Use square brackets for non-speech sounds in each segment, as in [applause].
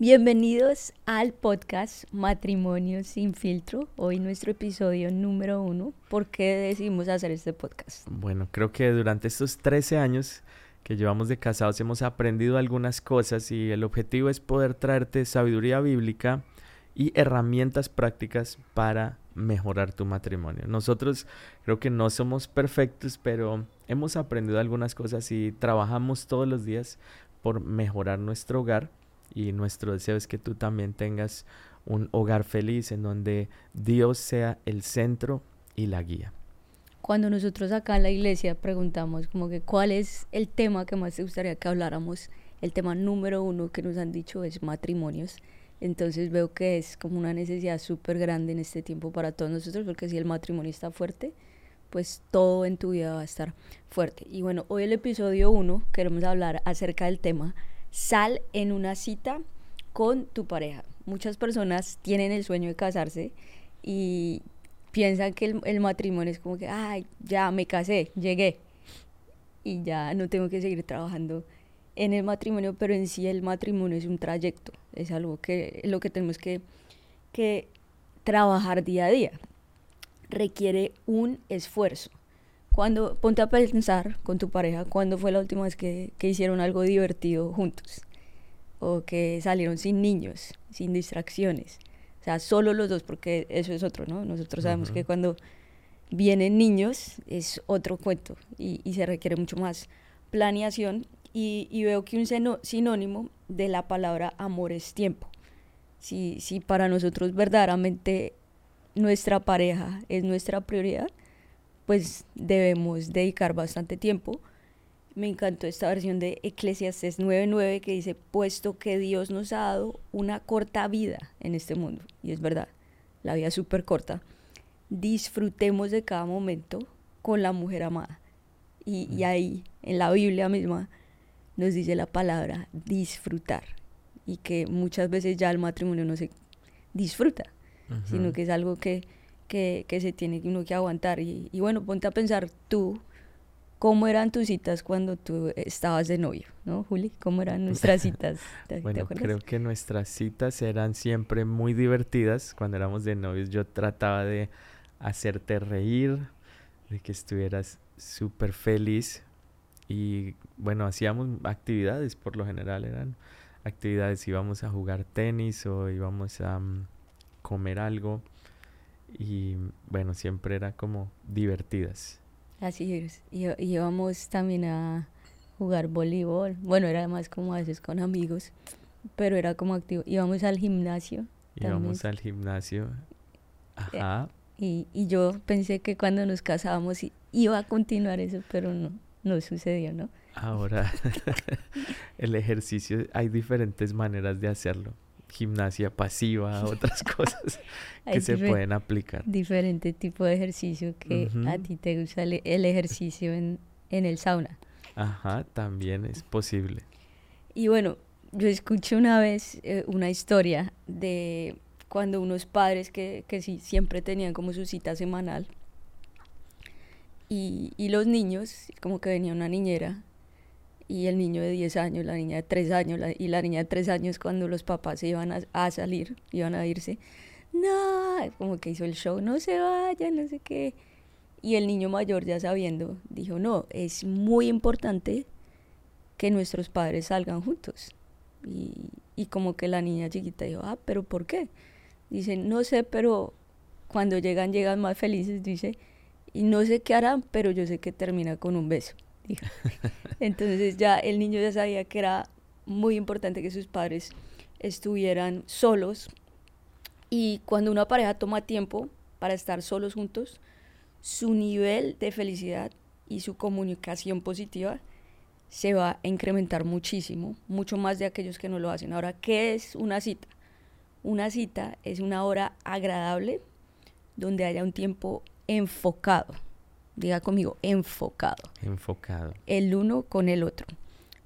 Bienvenidos al podcast Matrimonio sin filtro. Hoy nuestro episodio número uno. ¿Por qué decidimos hacer este podcast? Bueno, creo que durante estos 13 años que llevamos de casados hemos aprendido algunas cosas y el objetivo es poder traerte sabiduría bíblica y herramientas prácticas para mejorar tu matrimonio. Nosotros creo que no somos perfectos, pero hemos aprendido algunas cosas y trabajamos todos los días por mejorar nuestro hogar y nuestro deseo es que tú también tengas un hogar feliz en donde Dios sea el centro y la guía. Cuando nosotros acá en la iglesia preguntamos como que cuál es el tema que más te gustaría que habláramos, el tema número uno que nos han dicho es matrimonios. Entonces veo que es como una necesidad súper grande en este tiempo para todos nosotros, porque si el matrimonio está fuerte, pues todo en tu vida va a estar fuerte. Y bueno, hoy el episodio uno queremos hablar acerca del tema Sal en una cita con tu pareja. Muchas personas tienen el sueño de casarse y piensan que el, matrimonio es como que, ay, ya me casé, llegué y ya no tengo que seguir trabajando en el matrimonio, pero en sí el matrimonio es un trayecto, es algo que lo que tenemos que, que trabajar día a día. Requiere un esfuerzo. Cuando ponte a pensar con tu pareja, ¿cuándo fue la última vez que, que hicieron algo divertido juntos? O que salieron sin niños, sin distracciones. O sea, solo los dos, porque eso es otro, ¿no? Nosotros sabemos que cuando vienen niños es otro cuento y, y se requiere mucho más planeación. Y, y, veo que un sinónimo de la palabra amor es tiempo. Si, si para nosotros verdaderamente nuestra pareja es nuestra prioridad, pues debemos dedicar bastante tiempo. Me encantó esta versión de Eclesiastes 9:9 que dice, puesto que Dios nos ha dado una corta vida en este mundo, y es verdad, la vida es súper corta, disfrutemos de cada momento con la mujer amada. Y, y, ahí, en la Biblia misma, nos dice la palabra disfrutar, y que muchas veces ya el matrimonio no se disfruta, sino que es algo que que, que se tiene uno que aguantar. Y, y, bueno, ponte a pensar tú, ¿cómo eran tus citas cuando tú estabas de novio? ¿No, Juli? ¿Cómo eran nuestras citas? [laughs] bueno, creo que nuestras citas eran siempre muy divertidas. Cuando éramos de novios yo trataba de hacerte reír, de que estuvieras súper feliz. Y bueno, hacíamos actividades, por lo general eran actividades, íbamos a jugar tenis o íbamos a um, comer algo y bueno, siempre era como divertidas. Así es, y, íbamos también a jugar voleibol, bueno, era más como a veces con amigos, pero era como activo, íbamos al gimnasio. Íbamos al gimnasio, eh, ajá. Y, y yo pensé que cuando nos casábamos iba a continuar eso, pero no, no sucedió, ¿no? Ahora, [laughs] el ejercicio, hay diferentes maneras de hacerlo gimnasia pasiva, [laughs] otras cosas que se pueden aplicar. Diferente tipo de ejercicio que a ti te gusta el, ejercicio en, en, el sauna. Ajá, también es posible. Y bueno, yo escuché una vez eh, una historia de cuando unos padres que, que sí, siempre tenían como su cita semanal y, y los niños, como que venía una niñera y el niño de 10 años, la niña de 3 años y la niña de 3 años cuando los papás se iban a, salir, iban a irse, no, como que hizo el show, no se vaya, no sé qué. Y el niño mayor ya sabiendo, dijo, no, es muy importante que nuestros padres salgan juntos. Y, y como que la niña chiquita dijo, ah, pero ¿por qué? Dice, no sé, pero cuando llegan, llegan más felices, dice, y no sé qué harán, pero yo sé que termina con un beso. Entonces ya el niño ya sabía que era muy importante que sus padres estuvieran solos y cuando una pareja toma tiempo para estar solos juntos, su nivel de felicidad y su comunicación positiva se va a incrementar muchísimo, mucho más de aquellos que no lo hacen. Ahora, ¿qué es una cita? Una cita es una hora agradable donde haya un tiempo enfocado diga conmigo, enfocado. Enfocado. El uno con el otro.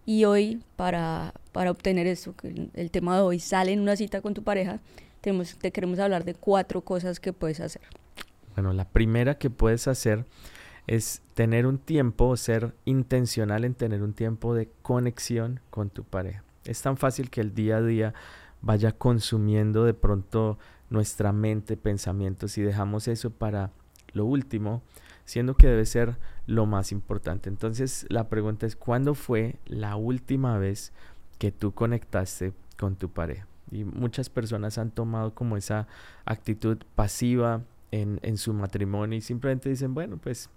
Y hoy, para, para obtener esto, el tema de hoy, sale en una cita con tu pareja, tenemos, te queremos hablar de cuatro cosas que puedes hacer. Bueno, la primera que puedes hacer es tener un tiempo, ser intencional en tener un tiempo de conexión con tu pareja. Es tan fácil que el día a día vaya consumiendo de pronto nuestra mente, pensamientos y dejamos eso para lo último, siendo que debe ser lo más importante. Entonces la pregunta es, ¿cuándo fue la última vez que tú conectaste con tu pareja? Y muchas personas han tomado como esa actitud pasiva en, en su matrimonio y simplemente dicen, bueno, pues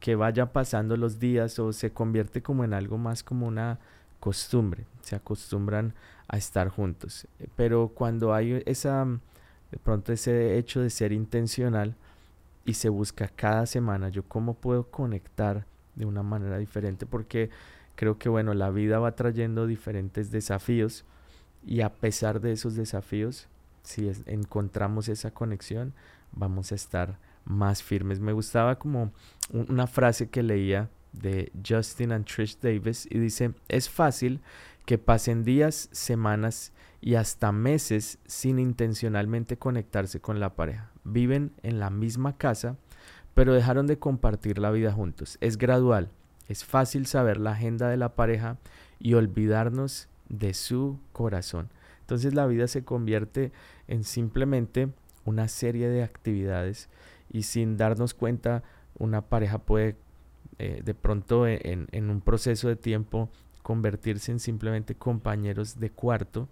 que vaya pasando los días o se convierte como en algo más como una costumbre, se acostumbran a estar juntos. Pero cuando hay esa, de pronto ese hecho de ser intencional y se busca cada semana, yo cómo puedo conectar de una manera diferente, porque creo que bueno, la vida va trayendo diferentes desafíos y a pesar de esos desafíos, si encontramos esa conexión, vamos a estar más firmes. Me gustaba como una frase que leía de Justin and Trish Davis y dice, es fácil que pasen días, semanas y hasta meses sin intencionalmente conectarse con la pareja. Viven en la misma casa, pero dejaron de compartir la vida juntos. Es gradual, es fácil saber la agenda de la pareja y olvidarnos de su corazón. Entonces la vida se convierte en simplemente una serie de actividades y sin darnos cuenta una pareja puede eh, de pronto e, en, un proceso de tiempo convertirse en simplemente compañeros de cuarto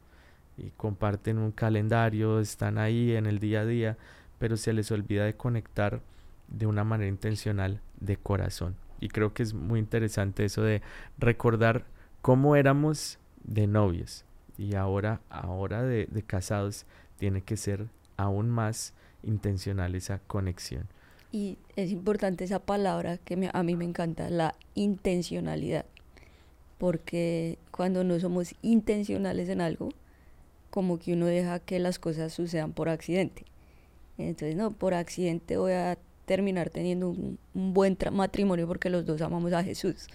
y comparten un calendario, están ahí en el día a día, pero se les olvida de conectar de una manera intencional de corazón. Y creo que es muy interesante eso de recordar cómo éramos de novios y ahora, ahora de, de casados tiene que ser aún más intencional esa conexión. Y es importante esa palabra que a mí me encanta, la intencionalidad. Porque cuando no somos intencionales en algo, como que uno deja que las cosas sucedan por accidente. Entonces, no, por accidente voy a terminar teniendo un, buen matrimonio porque los dos amamos a Jesús.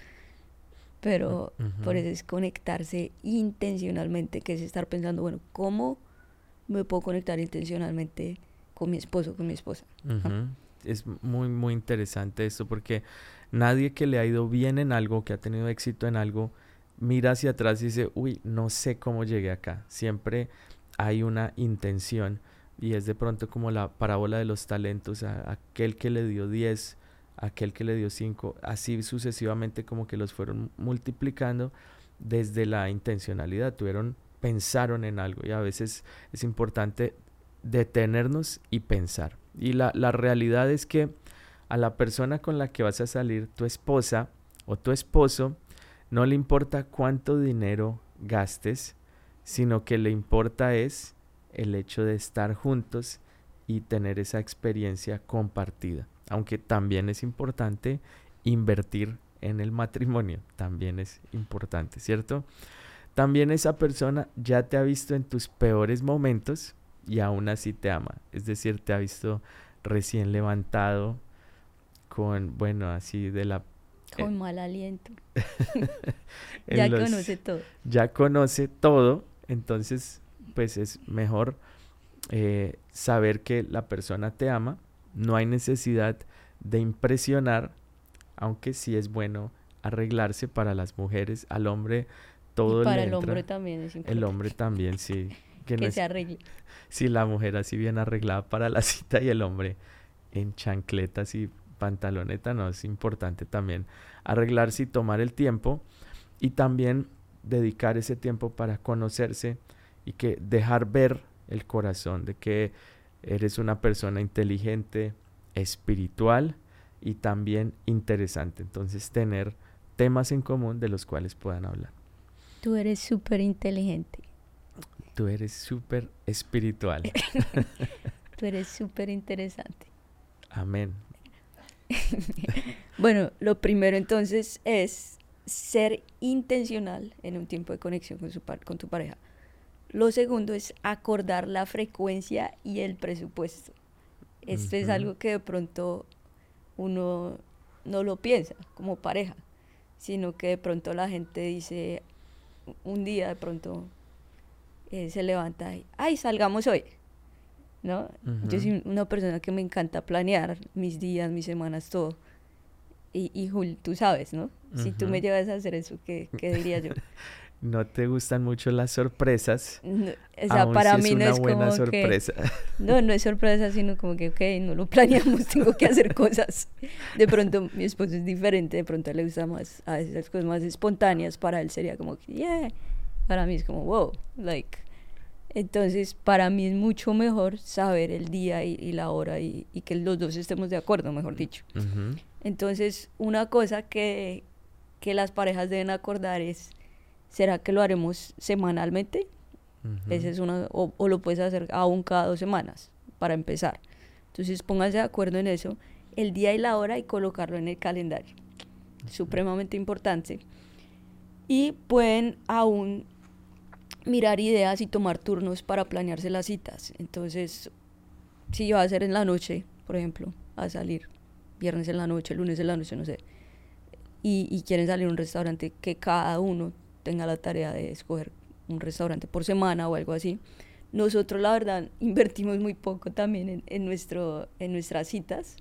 Pero por eso es conectarse intencionalmente, que es estar pensando, bueno, ¿cómo me puedo conectar intencionalmente con mi esposo, con mi esposa. Es muy, muy interesante esto porque nadie que le ha ido bien en algo, que ha tenido éxito en algo, mira hacia atrás y dice, uy, no sé cómo llegué acá. Siempre hay una intención y es de pronto como la parábola de los talentos, a aquel que le dio 10, aquel que le dio 5, así sucesivamente como que los fueron multiplicando desde la intencionalidad, tuvieron, pensaron en algo y a veces es importante detenernos y pensar. Y la, realidad es que a la persona con la que vas a salir, tu esposa o tu esposo, no le importa cuánto dinero gastes, sino que le importa es el hecho de estar juntos y tener esa experiencia compartida. Aunque también es importante invertir en el matrimonio, también es importante, ¿cierto? También esa persona ya te ha visto en tus peores momentos y aún así te ama. Es decir, te ha visto recién levantado con, bueno, así de la... Con mal aliento. [laughs] [laughs] ya conoce todo. Ya conoce todo, entonces pues es mejor eh, saber que la persona te ama, no hay necesidad de impresionar, aunque sí es bueno arreglarse para las mujeres, al hombre todo y para el hombre también es importante. El hombre también, sí. [laughs] Que, se arregle. Si la mujer así bien arreglada para la cita y el hombre en chancletas y pantaloneta, no, es importante también arreglarse y tomar el tiempo y también dedicar ese tiempo para conocerse y que dejar ver el corazón de que eres una persona inteligente, espiritual y también interesante. Entonces tener temas en común de los cuales puedan hablar. Tú eres súper inteligente. Tú eres súper espiritual. [laughs] Tú eres súper interesante. Amén. [laughs] bueno, lo primero entonces es ser intencional en un tiempo de conexión con, su con tu pareja. Lo segundo es acordar la frecuencia y el presupuesto. Esto es algo que de pronto uno no lo piensa como pareja, sino que de pronto la gente dice un día de pronto eh, se levanta y, ay, salgamos hoy. ¿No? Yo soy una persona que me encanta planear mis días, mis semanas, todo. Y, y Jul, tú sabes, ¿no? Si tú me llevas a hacer eso, ¿qué, qué diría yo? [laughs] no te gustan mucho las sorpresas. No, o sea, para mí no es buena como sorpresa. Que, [laughs] no, no es sorpresa, sino como que, ok, no lo planeamos, [laughs] tengo que hacer cosas. De pronto mi esposo es diferente, de pronto le gusta más a esas cosas más espontáneas, para él sería como yeah. Para mí es como, wow, like. Entonces, para mí es mucho mejor saber el día y, la hora y, y, que los dos estemos de acuerdo, mejor dicho. Entonces, una cosa que, que las parejas deben acordar es, ¿será que lo haremos semanalmente? es una, o, lo puedes hacer aún cada dos semanas, para empezar. Entonces pónganse de acuerdo en eso, el día y la hora y colocarlo en el calendario. Supremamente importante. Y pueden aún mirar ideas y tomar turnos para planearse las citas. Entonces, si va a ser en la noche, por ejemplo, a salir, viernes en la noche, lunes en la noche, no sé, y, quieren salir a un restaurante que cada uno tenga la tarea de escoger un restaurante por semana o algo así. Nosotros la verdad [laughs] invertimos muy poco también en, en, nuestro, en nuestras citas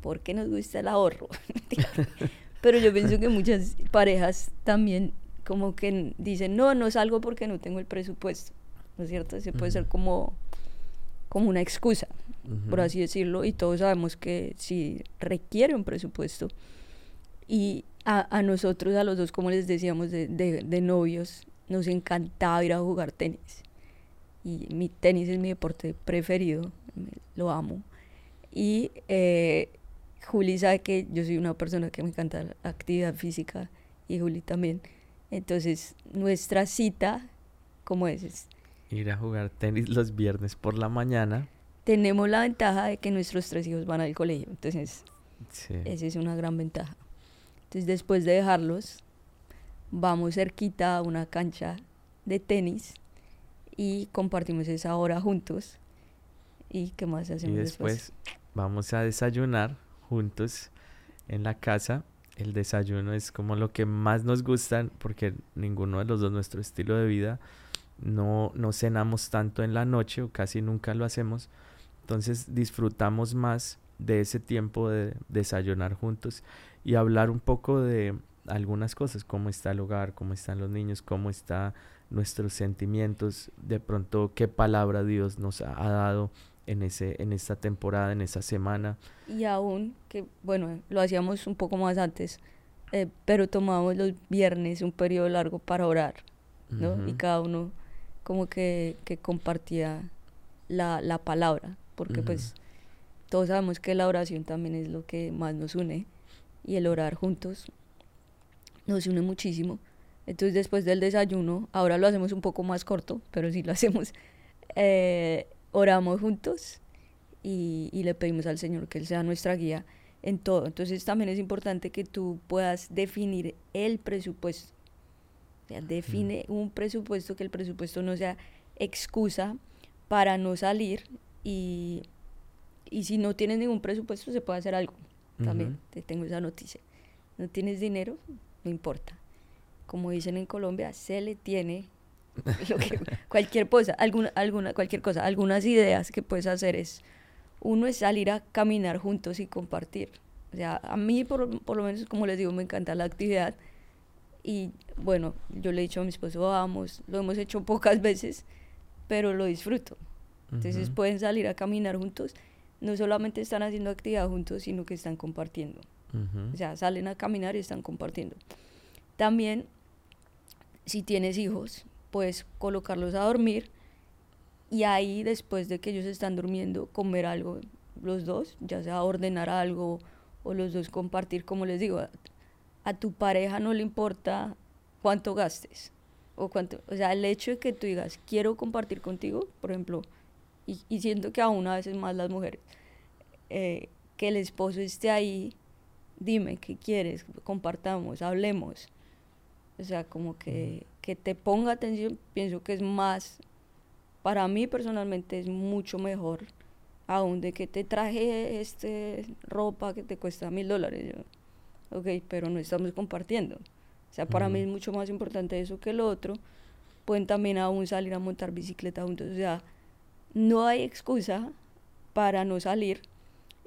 porque nos gusta el ahorro. [laughs] [laughs] Pero yo pienso que muchas parejas también como que dicen, no, no salgo porque no tengo el presupuesto. ¿No es cierto? Ese puede ser como, como una excusa, por así decirlo. Y todos sabemos que si requiere un presupuesto, y a, a, nosotros, a los dos, como les decíamos, de, de, novios, nos encantaba ir a jugar tenis. Y mi tenis es mi deporte preferido, lo amo. Y eh, Juli sabe que yo soy una persona que me encanta la actividad física y Juli también. Entonces, nuestra cita, ¿cómo es? Ir a jugar tenis los viernes por la mañana. Tenemos la ventaja de que nuestros tres hijos van al colegio, entonces esa es una gran ventaja. Entonces después de dejarlos, vamos cerquita a una cancha de tenis y compartimos esa hora juntos. ¿Y qué más hacemos y después? Vamos a desayunar juntos en la casa. El desayuno es como lo que más nos gusta porque ninguno de los dos nuestro estilo de vida. No, no cenamos tanto en la noche o casi nunca lo hacemos. Entonces disfrutamos más de ese tiempo de desayunar juntos y hablar un poco de algunas cosas, cómo está el hogar, cómo están los niños, cómo están nuestros sentimientos, de pronto qué palabra Dios nos ha, dado en, ese, en esta temporada, en esta semana. Y aún, que bueno, lo hacíamos un poco más antes, eh, pero tomábamos los viernes un periodo largo para orar, ¿no? Y cada uno como que, que compartía la, la palabra, porque pues todos sabemos que la oración también es lo que más nos une y el orar juntos nos une muchísimo. Entonces después del desayuno, ahora lo hacemos un poco más corto, pero sí lo hacemos, [laughs] eh, oramos juntos y, y, le pedimos al Señor que Él sea nuestra guía en todo. Entonces también es importante que tú puedas definir el presupuesto. O define un presupuesto, que el presupuesto no sea excusa para no salir y, y si no tienes ningún presupuesto se puede hacer algo también te tengo esa noticia. No tienes dinero, no importa. Como dicen en Colombia, se le tiene [laughs] cualquier cosa, alguna, alguna, cualquier cosa, algunas ideas que puedes hacer es, uno es salir a caminar juntos y compartir. O sea, a mí por, por lo menos, como les digo, me encanta la actividad. Y bueno, yo le he dicho a mi esposo, vamos, lo hemos hecho [laughs] pocas veces, pero lo disfruto. Entonces pueden salir a caminar juntos no solamente están haciendo actividad juntos, sino que están compartiendo. O sea, salen a caminar y están compartiendo. También, si tienes hijos, puedes colocarlos a dormir y ahí, después de que ellos están durmiendo, comer algo los dos, ya sea ordenar algo o los dos compartir, como les digo, a, tu pareja no le importa cuánto gastes. O, cuánto, o sea, el hecho de que tú digas, quiero compartir contigo, por ejemplo, y, siento que aún a veces más las mujeres, eh, que el esposo esté ahí, dime qué quieres, compartamos, hablemos. O sea, como que, que te ponga atención, pienso que es más, para mí personalmente es mucho mejor, aún de que te traje este ropa que te cuesta mil dólares. Ok, pero no estamos compartiendo. O sea, para mí es mucho más importante eso que lo otro. Pueden también aún salir a montar bicicleta juntos. O sea, no hay excusa para no salir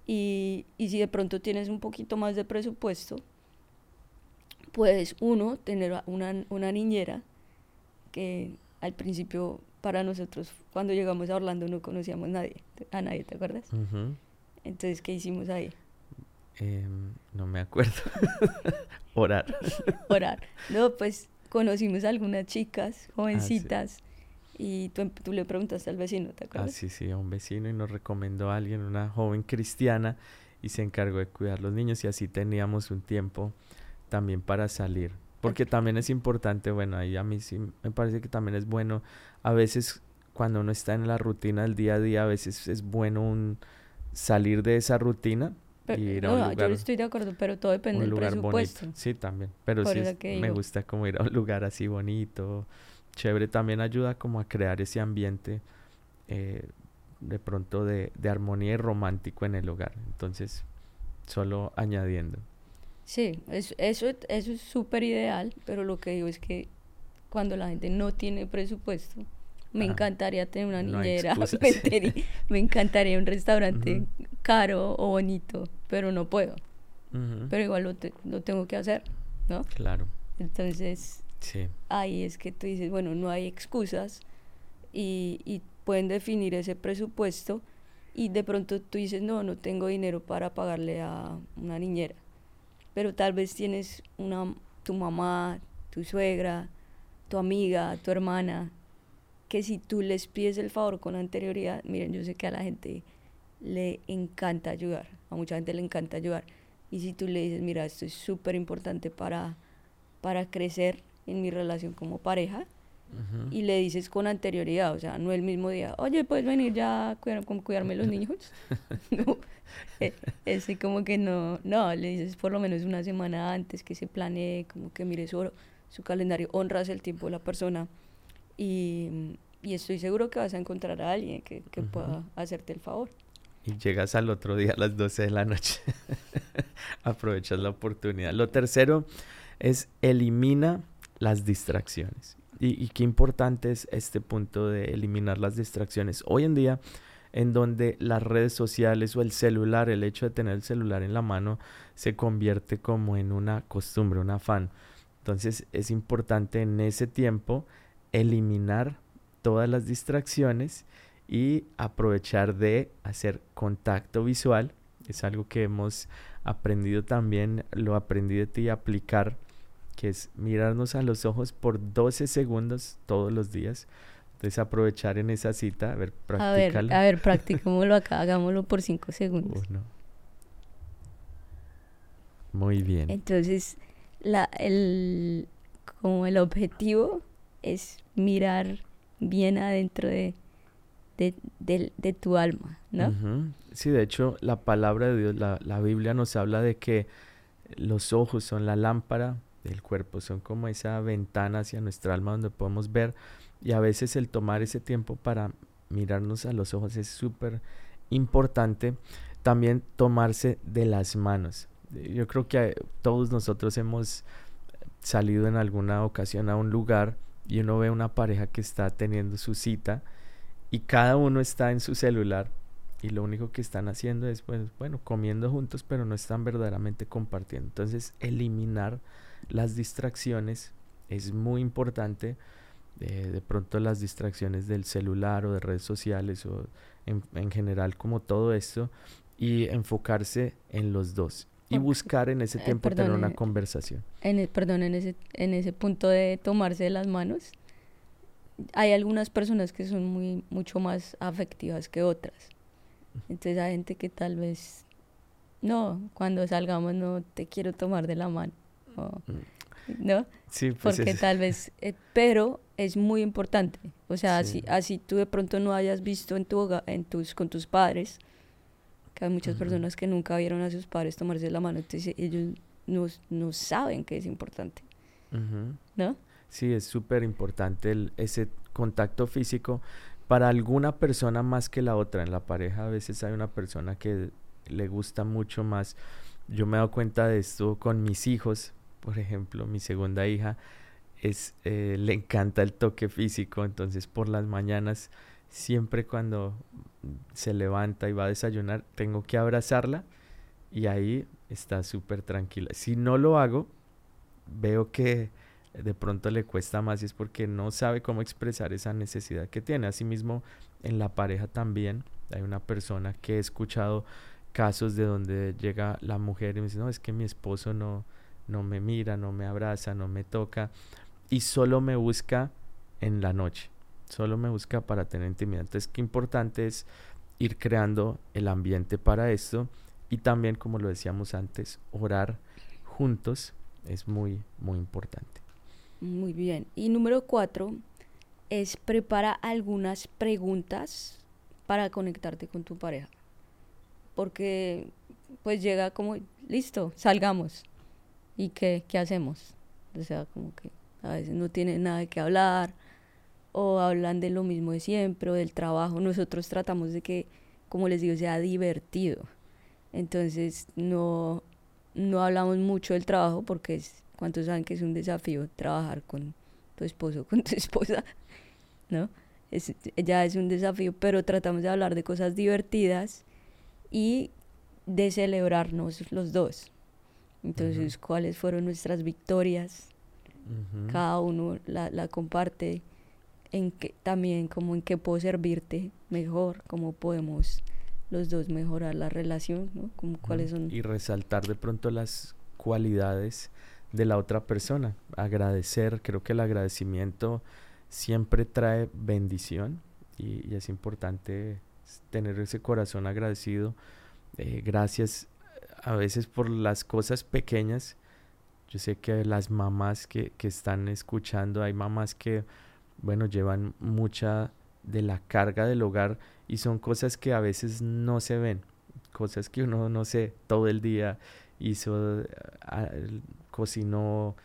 Y, y si de pronto tienes un poquito más de presupuesto, puedes, uno, tener una, una niñera que al principio para nosotros, cuando llegamos a Orlando, no conocíamos nadie, a nadie, ¿te acuerdas? Entonces, ¿qué hicimos ahí? Em, no me acuerdo. [laughs] Orar. [laughs] Orar. No, pues conocimos a algunas chicas, jovencitas, y tú, tú, le preguntaste al vecino, ¿te acuerdas? Ah, sí, sí, a un vecino y nos recomendó a alguien, una joven cristiana, y se encargó de cuidar los niños y así teníamos un tiempo también para salir. Porque también es importante, bueno, ahí a mí sí me parece que también es bueno, a veces cuando uno está en la rutina del día a día, a veces es bueno un salir de esa rutina ir a un lugar, yo estoy de acuerdo, pero todo depende del presupuesto. Sí, también, pero sí me gusta como ir a un lugar así bonito, chévere, también ayuda como a crear ese ambiente eh, de pronto de, de armonía y romántico en el hogar. Entonces, solo añadiendo. Sí, eso, eso, eso es súper ideal, pero lo que digo es que cuando la gente no tiene presupuesto, me encantaría tener una niñera, [laughs] [laughs] me, encantaría un restaurante caro o bonito, pero no puedo. Pero igual lo, lo, tengo que hacer, ¿no? Claro. Entonces, sí. ahí es que tú dices, bueno, no hay excusas y, y pueden definir ese presupuesto y de pronto tú dices, no, no tengo dinero para pagarle a una niñera pero tal vez tienes una, tu mamá, tu suegra, tu amiga, tu hermana, que si tú les pides el favor con anterioridad, miren, yo sé que a la gente le encanta ayudar, a mucha gente le encanta ayudar, y si tú le dices, mira, esto es súper importante para, para crecer en mi relación como pareja, y le dices con anterioridad, o sea, no el mismo día, oye, puedes venir ya a cuidar, cuidarme los niños. [laughs] [laughs] no, es como que no, no, le dices por lo menos una semana antes que se planee, como que mire su, su calendario, honras el tiempo de la persona y, y estoy seguro que vas a encontrar a alguien que, que pueda hacerte el favor. Y llegas al otro día a las 12 de la noche. [laughs] Aprovechas la oportunidad. Lo tercero es elimina las distracciones. Y, qué importante es este punto de eliminar las distracciones. Hoy en día en donde las redes sociales o el celular, el hecho de tener el celular en la mano, se convierte como en una costumbre, un afán. Entonces es importante en ese tiempo eliminar todas las distracciones y aprovechar de hacer contacto visual. Es algo que hemos aprendido también, lo aprendí de ti, aplicar, que es mirarnos a los ojos por 12 segundos todos los días entonces aprovechar en esa cita, a ver, practícalo. A ver, a ver, [laughs] acá, hagámoslo por cinco segundos. Muy bien. Entonces, la, el, como el objetivo es mirar bien adentro de, de, tu alma, ¿no? Sí, de hecho, la palabra de Dios, la, la Biblia nos habla de que los ojos son la lámpara del cuerpo, son como esa ventana hacia nuestra alma donde podemos ver y a veces el tomar ese tiempo para mirarnos a los ojos es súper importante. También tomarse de las manos. Yo creo que todos nosotros hemos salido en alguna ocasión a un lugar y uno ve una pareja que está teniendo su cita y cada uno está en su celular y lo único que están haciendo es pues, bueno comiendo juntos pero no están verdaderamente compartiendo entonces eliminar las distracciones es muy importante de pronto las distracciones del celular o de redes sociales o en, general como todo esto y enfocarse en los dos y buscar en ese eh, tiempo tener una eh, conversación. En perdón, en ese, en ese punto de tomarse de las manos, hay algunas personas que son muy mucho más afectivas que otras. Entonces hay gente que tal vez, no, cuando salgamos no te quiero tomar de la mano. Mm. ¿No? Sí, pues Porque tal vez, eh, pero es muy importante. O sea, así, así tú de pronto no hayas visto en tu en tus, con tus padres, que hay muchas personas que nunca vieron a sus padres tomarse la mano, entonces ellos no, no saben que es importante. ¿No? Sí, es súper importante ese contacto físico para alguna persona más que la otra. En la pareja a veces hay una persona que le gusta mucho más. Yo me he dado cuenta de esto con mis hijos, por ejemplo, mi segunda hija es, eh, le encanta el toque físico, entonces por las mañanas siempre cuando se levanta y va a desayunar, tengo que abrazarla y ahí está súper tranquila. Si no lo hago, veo que de pronto le cuesta más y es porque no sabe cómo expresar esa necesidad que tiene. Asimismo, en la pareja también hay una persona que he escuchado casos de donde llega la mujer y me dice, no, es que mi esposo no, no me mira, no me abraza, no me toca y solo me busca en la noche, solo me busca para tener intimidad. Entonces, qué importante es ir creando el ambiente para esto y también, como lo decíamos antes, orar juntos es muy, muy importante. Muy bien. Y número cuatro es prepara algunas preguntas para conectarte con tu pareja. Porque pues llega como, listo, salgamos. ¿Y qué, qué hacemos? O sea, como que a veces no tienen nada que hablar o hablan de lo mismo de siempre o del trabajo. Nosotros tratamos de que, como les digo, sea divertido. Entonces no, no hablamos mucho del trabajo porque es, ¿Cuántos saben que es un desafío trabajar con tu esposo con tu [laughs] esposa? ¿No? Es, ya es un desafío, pero tratamos de hablar de cosas divertidas y de celebrarnos los dos. Entonces, ¿cuáles fueron nuestras victorias? Cada uno la, la comparte en que, también como en qué puedo servirte mejor, cómo podemos los dos mejorar la relación, ¿no? Como cuáles son... Y resaltar de pronto las cualidades de la otra persona. Agradecer, creo que el agradecimiento siempre trae bendición y, es importante tener ese corazón agradecido. Eh, gracias a veces por las cosas pequeñas. Yo sé que las mamás que, que están escuchando, hay mamás que, bueno, llevan mucha de la carga del hogar y son cosas que a veces no se ven, cosas que uno no sé todo el día hizo, cocinó,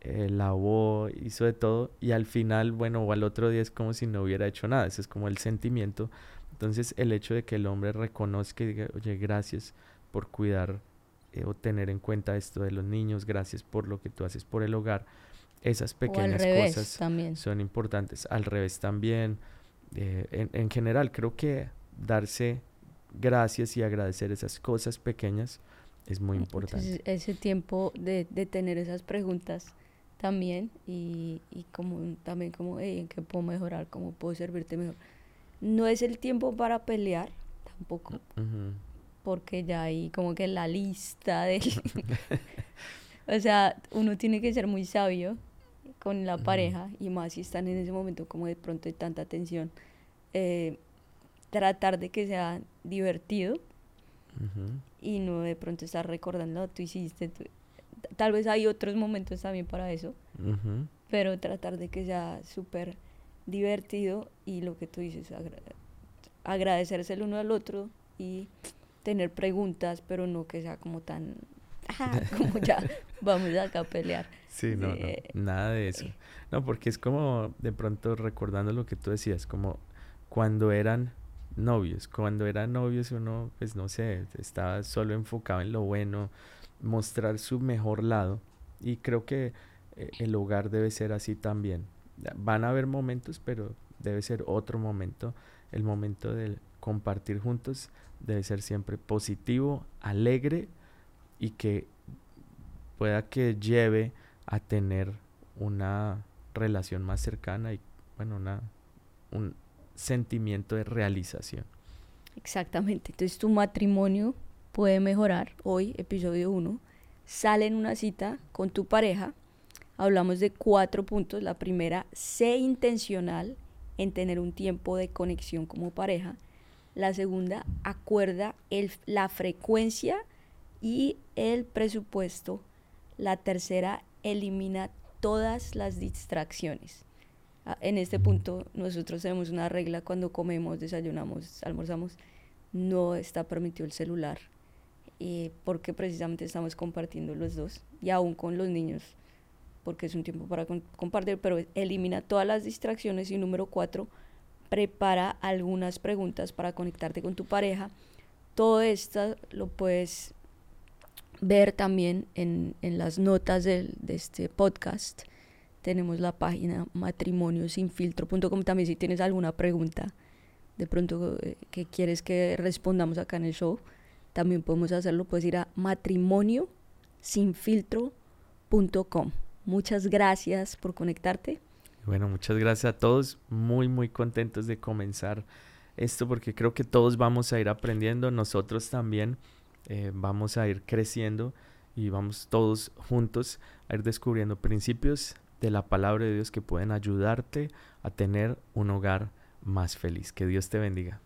eh, lavó, hizo de todo y al final, bueno, o al otro día es como si no hubiera hecho nada, ese es como el sentimiento. Entonces el hecho de que el hombre reconozca y diga, oye, gracias por cuidar eh, o tener en cuenta esto de los niños, gracias por lo que tú haces por el hogar, esas pequeñas cosas son importantes. Al revés también, eh, en, en general, creo que darse gracias y agradecer esas cosas pequeñas es muy importante. ese tiempo de, de, tener esas preguntas también y, y como también como en qué puedo mejorar, cómo puedo servirte mejor. No es el tiempo para pelear tampoco, porque ya hay como que la lista de... [laughs] o sea, uno tiene que ser muy sabio con la pareja y más si están en ese momento como de pronto hay tanta tensión. Eh, tratar de que sea divertido. Y no de pronto estar recordando, tú hiciste, tal vez hay otros momentos también para eso, pero tratar de que sea súper divertido y lo que tú dices, agradecerse el uno al otro y tener preguntas, pero no que sea como tan, [laughs] [laughs] como ya vamos acá a pelear. Sí, no, no, eh, nada de eso. No, porque es como de pronto recordando lo que tú decías, como cuando eran novios. Cuando eran novios uno, pues no sé, estaba solo enfocado en lo bueno, mostrar su mejor lado. Y creo que eh, el hogar debe ser así también. Van a haber momentos, pero debe ser otro momento. El momento de compartir juntos debe ser siempre positivo, alegre y que pueda que lleve a tener una relación más cercana y bueno, una, un, sentimiento de realización. Exactamente. Entonces tu matrimonio puede mejorar. Hoy, episodio 1, sale en una cita con tu pareja. Hablamos de cuatro puntos. La primera, sé intencional en tener un tiempo de conexión como pareja. La segunda, acuerda el, la frecuencia y el presupuesto. La tercera, elimina todas las distracciones. Ah, en este punto nosotros tenemos una regla cuando comemos, desayunamos, almorzamos, no está permitido el celular, eh, porque precisamente estamos compartiendo los dos, y aún con los niños, porque es un tiempo para compartir, pero elimina todas las distracciones y número cuatro, prepara algunas preguntas para conectarte con tu pareja. Todo esto lo puedes ver también en, en las notas de, de este podcast tenemos la página matrimoniosinfiltro.com. También si tienes alguna pregunta, de pronto eh, que quieres que respondamos acá en el show, también podemos hacerlo. Puedes ir a matrimoniosinfiltro.com. Muchas gracias por conectarte. Bueno, muchas gracias a todos. Muy, muy contentos de comenzar esto porque creo que todos vamos a ir aprendiendo. Nosotros también eh, vamos a ir creciendo y vamos todos juntos a ir descubriendo principios de la palabra de Dios que pueden ayudarte a tener un hogar más feliz. Que Dios te bendiga.